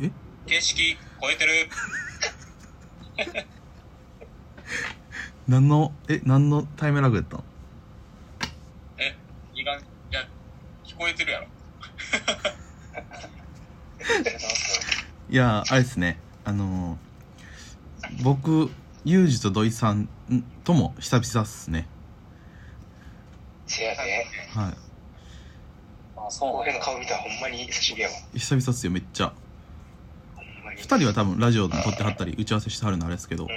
え？形式超えてる。何のえ何のタイムラグやったのえいがんいや聞こえてるやろ。いやあれですね。あのー僕ユージと土井さんとも久々っすね。せやで。はあそう俺の顔見たらほんまに久しぶりやわ。い久々っすよめっちゃ。2人は多分ラジオ撮ってはったり打ち合わせしてはるのあれですけどうん。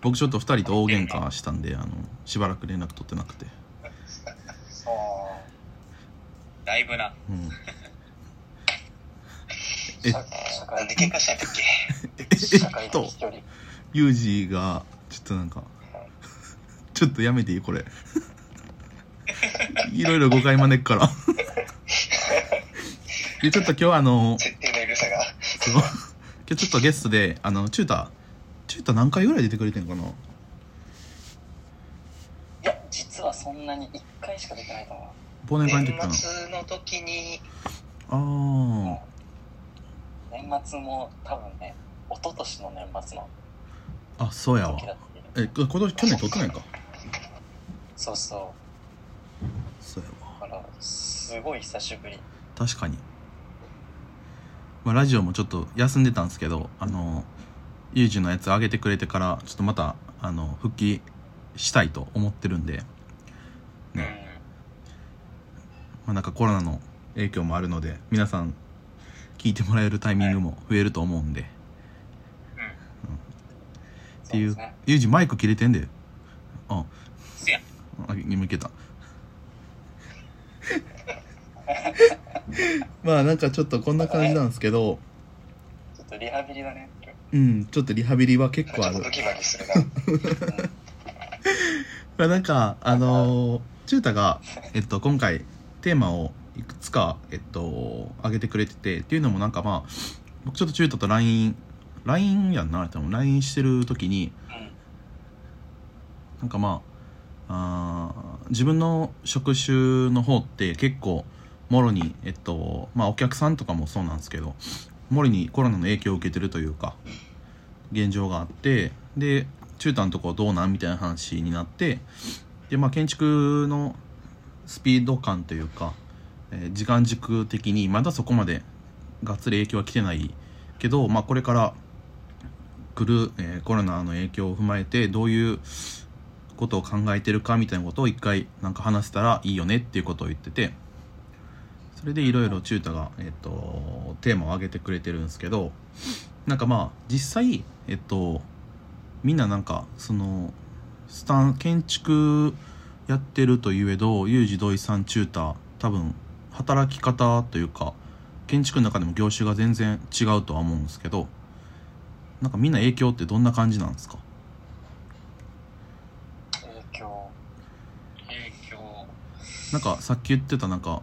僕ちょっと2人と大喧嘩したんであのしばらく連絡取ってなくて。あだいぶな。うん。ーえで喧嘩したんだっけえっとユージがちょっとなんかちょっとやめていいこれ。いろいろ誤解招くから。でちょっと今日あの 今日ちょっとゲストであのチュータチュータ何回ぐらい出てくれてんかな？いや実はそんなに1回しか出てないと思忘年会の時かな。年末の時に、あー。う年末も多分ね一昨年の年末のあそうやわ。時だってえ今年去年撮ってないか？そうそそうやわ。うだからすごい久しぶり。確かに、まあ、ラジオもちょっと休んでたんですけどあのユージのやつ上げてくれてからちょっとまたあの復帰したいと思ってるんでうんまあ、なんかコロナの影響もあるので皆さん聞いてもらえるタイミングも増えると思うんで、っていうユージマイク切れてんで。あ。あ今いけた まあなんかちょっとこんな感じなんですけどちょっとリハビリだねうんちょっとリハビリは結構ある。まあなんかあのー、チュータが、えっと、今回テーマをいくつか、えっと、上げてくれててっていうのもなんかまあ僕ちょっとチュータと LINE LINE やんな多分 LINE してる時にうん。なんかまああー自分の職種の方って結構もろにえっとまあお客さんとかもそうなんですけどもろにコロナの影響を受けてるというか現状があってで中途のとこどうなんみたいな話になってでまあ建築のスピード感というか、えー時間軸的にまだそこまでがっつり影響は来てないけど、まあ、これから来る、えーコロナの影響を踏まえてどういうことを考えてるかみたいなことを一回なんか話せたらいいよねっていうことを言っててそれでいろいろ中太が、えっとテーマを挙げてくれてるんですけどなんかまあ実際えっとみんななんかそのスタン建築やってるといえどユージ土井さん中太多分働き方というか建築の中でも業種が全然違うとは思うんですけどなんかみんな影響ってどんな感じなんですか？影響。影響。なんかさっき言ってたなんか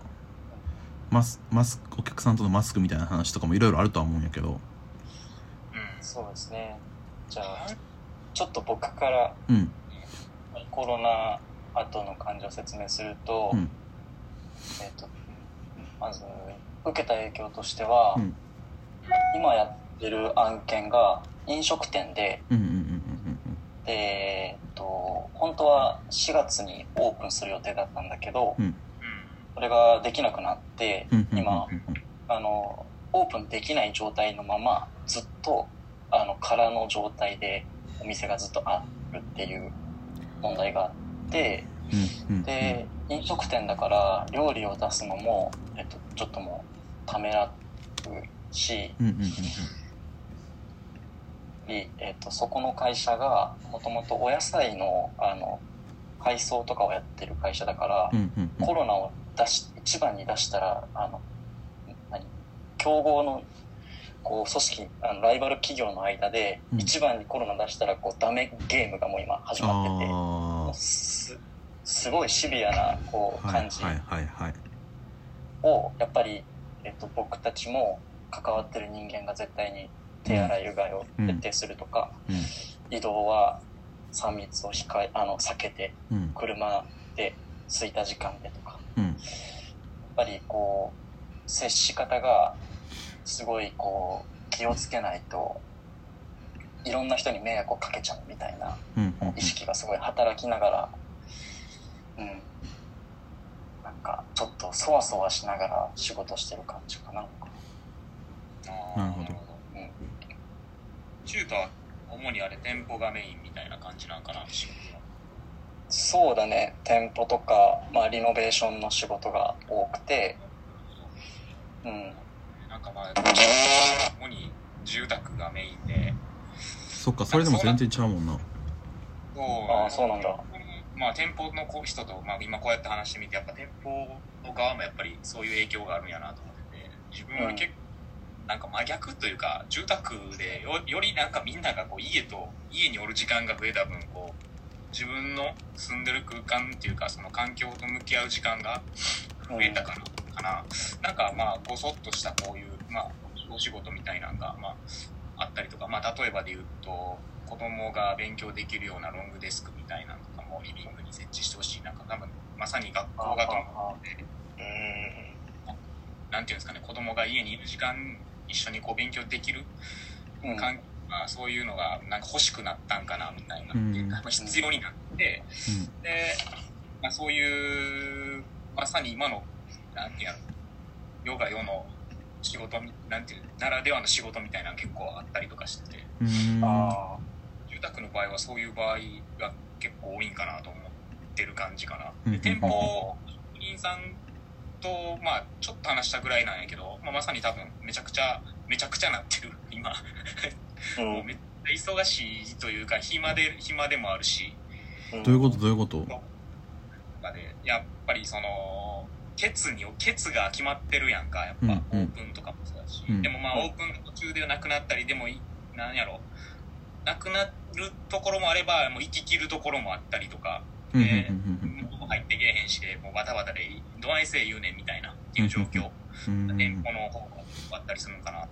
マスマスお客さんとのマスクみたいな話とかもいろいろあるとは思うんやけど。うんそうですね。じゃあちょっと僕からうん。コロナ後の感じを説明すると、うん。えっ、とまず受けた影響としては、うん。今やってる案件が飲食店でうんうんうんうんで、えっと本当は4月にオープンする予定だったんだけど、うん。うんそれができなくなって、今うんあのオープンできない状態のままずっとあの空の状態でお店がずっとあるっていう問題があってで飲食店だから料理を出すのも、えっと、ちょっともうためらうし、えっと、そこの会社がもともとお野菜のあの配送とかをやってる会社だから、コロナを出し一番に出したらあの何競合のこう組織あのライバル企業の間でうん。一番にコロナ出したらこうダメゲームがもう今始まってて、うすすごいシビアなこう感じをやっぱり、えっと、僕たちも関わってる人間が絶対に手洗いうがいを徹底するとか、移動は3密を控えあの避けてうん。うん車で空いた時間でとかうん。やっぱりこう接し方がすごいこう気をつけないといろんな人に迷惑をかけちゃうみたいな意識がすごい働きながらうん。なんかちょっとそわそわしながら仕事してる感じかな。あーなるほど。うん。中途は主にあれ店舗がメインみたいな感じなんかな仕事のそうだね。店舗とか、まあ、リノベーションの仕事が多くて。うん。なんかまあ主に住宅がメインで。そっかそれでも全然ちゃうもんな。そうああそうなんだ。まあ店舗のこう人と、まあ、今こうやって話してみてやっぱ店舗の側もやっぱりそういう影響があるんやなと思ってて。自分より結構、なんか真逆というか住宅でよよりなんかみんながこう家と家におる時間が増えた分こう自分の住んでる空間っていうかその環境と向き合う時間が増えたかな,、かな。なんかまあごそっとしたこういう、まあ、お仕事みたいなのが、まあ、あったりとか、まあ、例えばで言うと子供が勉強できるようなロングデスクみたいなのとかもリビングに設置してほしいなんか多分まさに学校がと思ってうん。なんていうんですかね子供が家にいる時間一緒にこう勉強できるうん環まあ、そういうのがなんか欲しくなったんかなみたいな、うん。必要になってで、まあ、そういうまさに今のなんていうの世が世の仕事みなんていうならではの仕事みたいなの結構あったりとかしてて。うん。うんあ住宅の場合はそういう場合が結構多いんかなと思ってる感じかな。うん。で店舗職人さんと、まあ、ちょっと話したぐらいなんやけど、まあ、まさに多分めちゃくちゃめちゃくちゃなってる今 もうめっちゃ忙しいというか暇で暇でもあるし。うん。どういうこと？どういうこと？とかでやっぱりそのケツにケツが決まってるやんかやっぱ、うんうん。オープンとかもそうだし、うん。でもまあうん。オープンの途中でなくなったりでもいなんやろなくなるところもあればもう行き切るところもあったりとか。うんうんでうん。物も入ってけえへんしでもうバタバタでどないせえ言うねんみたいな。っていう状況、うんうん店舗の方があったりするのかなっ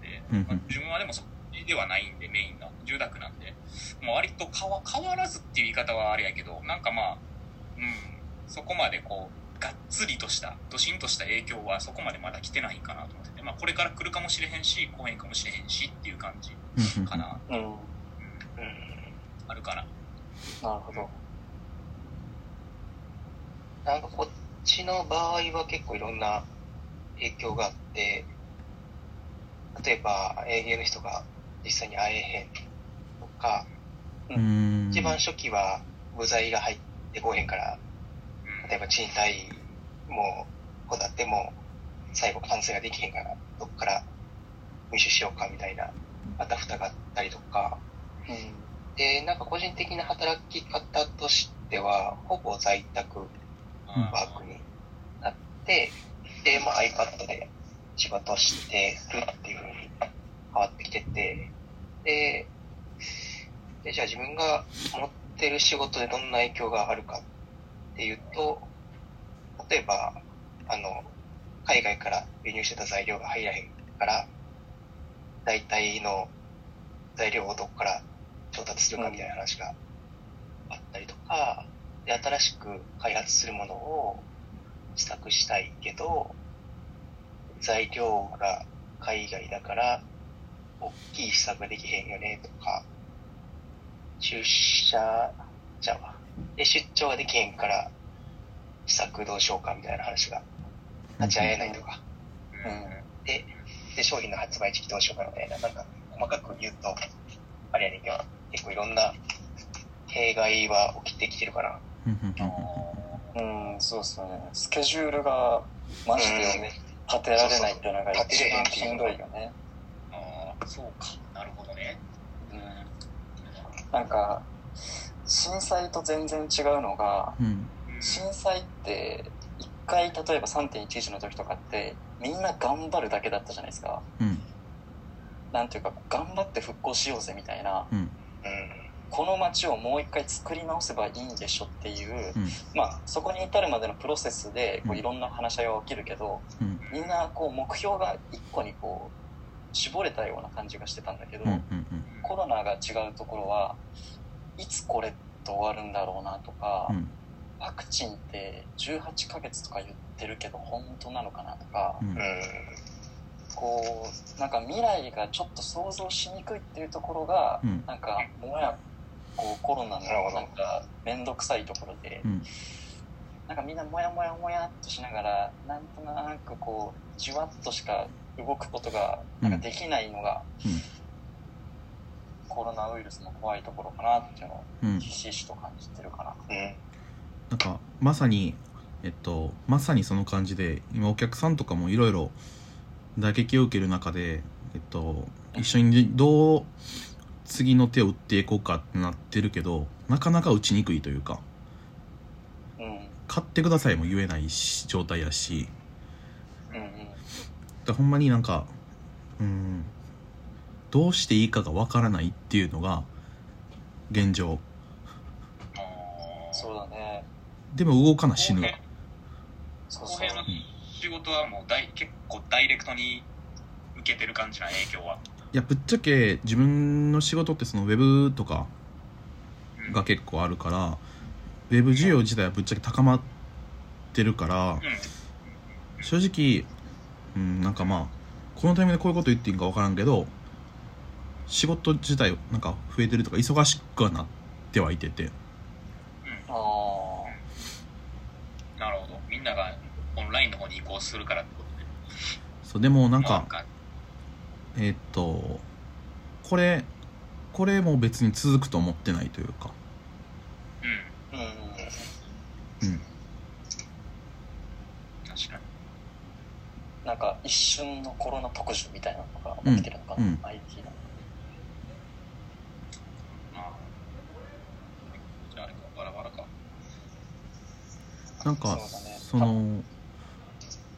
てて、うんうん。まあ自分はでもそっちではないんでメインが。住宅なんで。もう割と変わ変わらずっていう言い方はあれやけどなんかまあうん。そこまでこうがっつりとしたドシンとした影響はそこまでまだ来てないんかなと思ってて、まあ、これから来るかもしれへんし来へんかもしれへんしっていう感じうんかな、うん。うん、うん。あるかな。なるほど。なんかこっちの場合は結構いろんな影響があって、例えば営業の人が実際に会えへんとか、うん。一番初期は部材が入ってこへんから、うん例えば賃貸もこだっても最後完成ができへんから、どっから入手しようかみたいな、あたふたがあったりとか、うん。で、なんか個人的な働き方としては、ほぼ在宅ワークになって、で、まあ iPad で仕事してるっていう風に変わってきてて、で、でじゃあ自分が持ってる仕事でどんな影響があるかっていうと、例えば、あの、海外から輸入してた材料が入らへんから、大体の材料をどこから調達するかみたいな話があったりとか、で、新しく開発するものを試作したいけど、材料が海外だから、大きい試作ができへんよねとか、出社、じゃあ、で、出張ができへんから、試作どうしようかみたいな話が立ち会えないとか、うんで、で、商品の発売時期どうしようかみたいな、なんか、細かく言うと、あれやねんけど、結構いろんな弊害は起きてきてるかな。うんうんうんうん、そうですよね。スケジュールがマジで立てられないっていうのが一番しんどいよね。ああそうか。なるほどね。うん。なんか、震災と全然違うのが、うん。うん震災って、一回例えば3.11の時とかって、みんな頑張るだけだったじゃないですか。うん。なんていうか、頑張って復興しようぜみたいな、うん。うん。この街をもう一回作り直せばいいんでしょっていう、うん。まあ、そこに至るまでのプロセスでこううん。いろんな話し合いは起きるけど、うん。みんなこう目標が一個にこう絞れたような感じがしてたんだけど、うんうんコロナが違うところはいつこれって終わるんだろうなとか、うん。ワクチンって18ヶ月とか言ってるけど本当なのかなとか、うん。うん。こうなんか未来がちょっと想像しにくいっていうところが、うん。なんかもやこうコロナのなんか面倒くさいところで、うん。なんかみんなもやもやもやっとしながらなんとなくこうじわっとしか動くことがなんかできないのが、うん。コロナウイルスの怖いところかなっていうのをうん。ひしひしと感じてるかな。うん。なんかまさにえっとまさにその感じで今お客さんとかもいろいろ打撃を受ける中でえっと一緒にどう次の手を打っていこうかってなってるけどなかなか打ちにくいというかうん。買ってくださいも言えないし状態やしからほんまになんかうんどうしていいかがわからないっていうのが現状そうだね。でも動かな死ぬそうそう公平。の仕事はもうダイ結構ダイレクトに受けてる感じな影響は。いやぶっちゃけ自分の仕事ってそのウェブとかうんが結構あるからウェブ需要自体はぶっちゃけ高まってるからうん正直うんなんかまあこのタイミングでこういうこと言っていいんか分からんけど仕事自体なんか増えてるとか忙しくはなってはいててあなるほど。みんながオンラインの方に移行するからってことね。そうでもなんなかえーっとこれこれも別に続くと思ってないというかうん。あ。うんうん。うん確かに。なんか一瞬のコロナ特需みたいなのが起きてるのかな、うんうん。IT の。なん。かそねその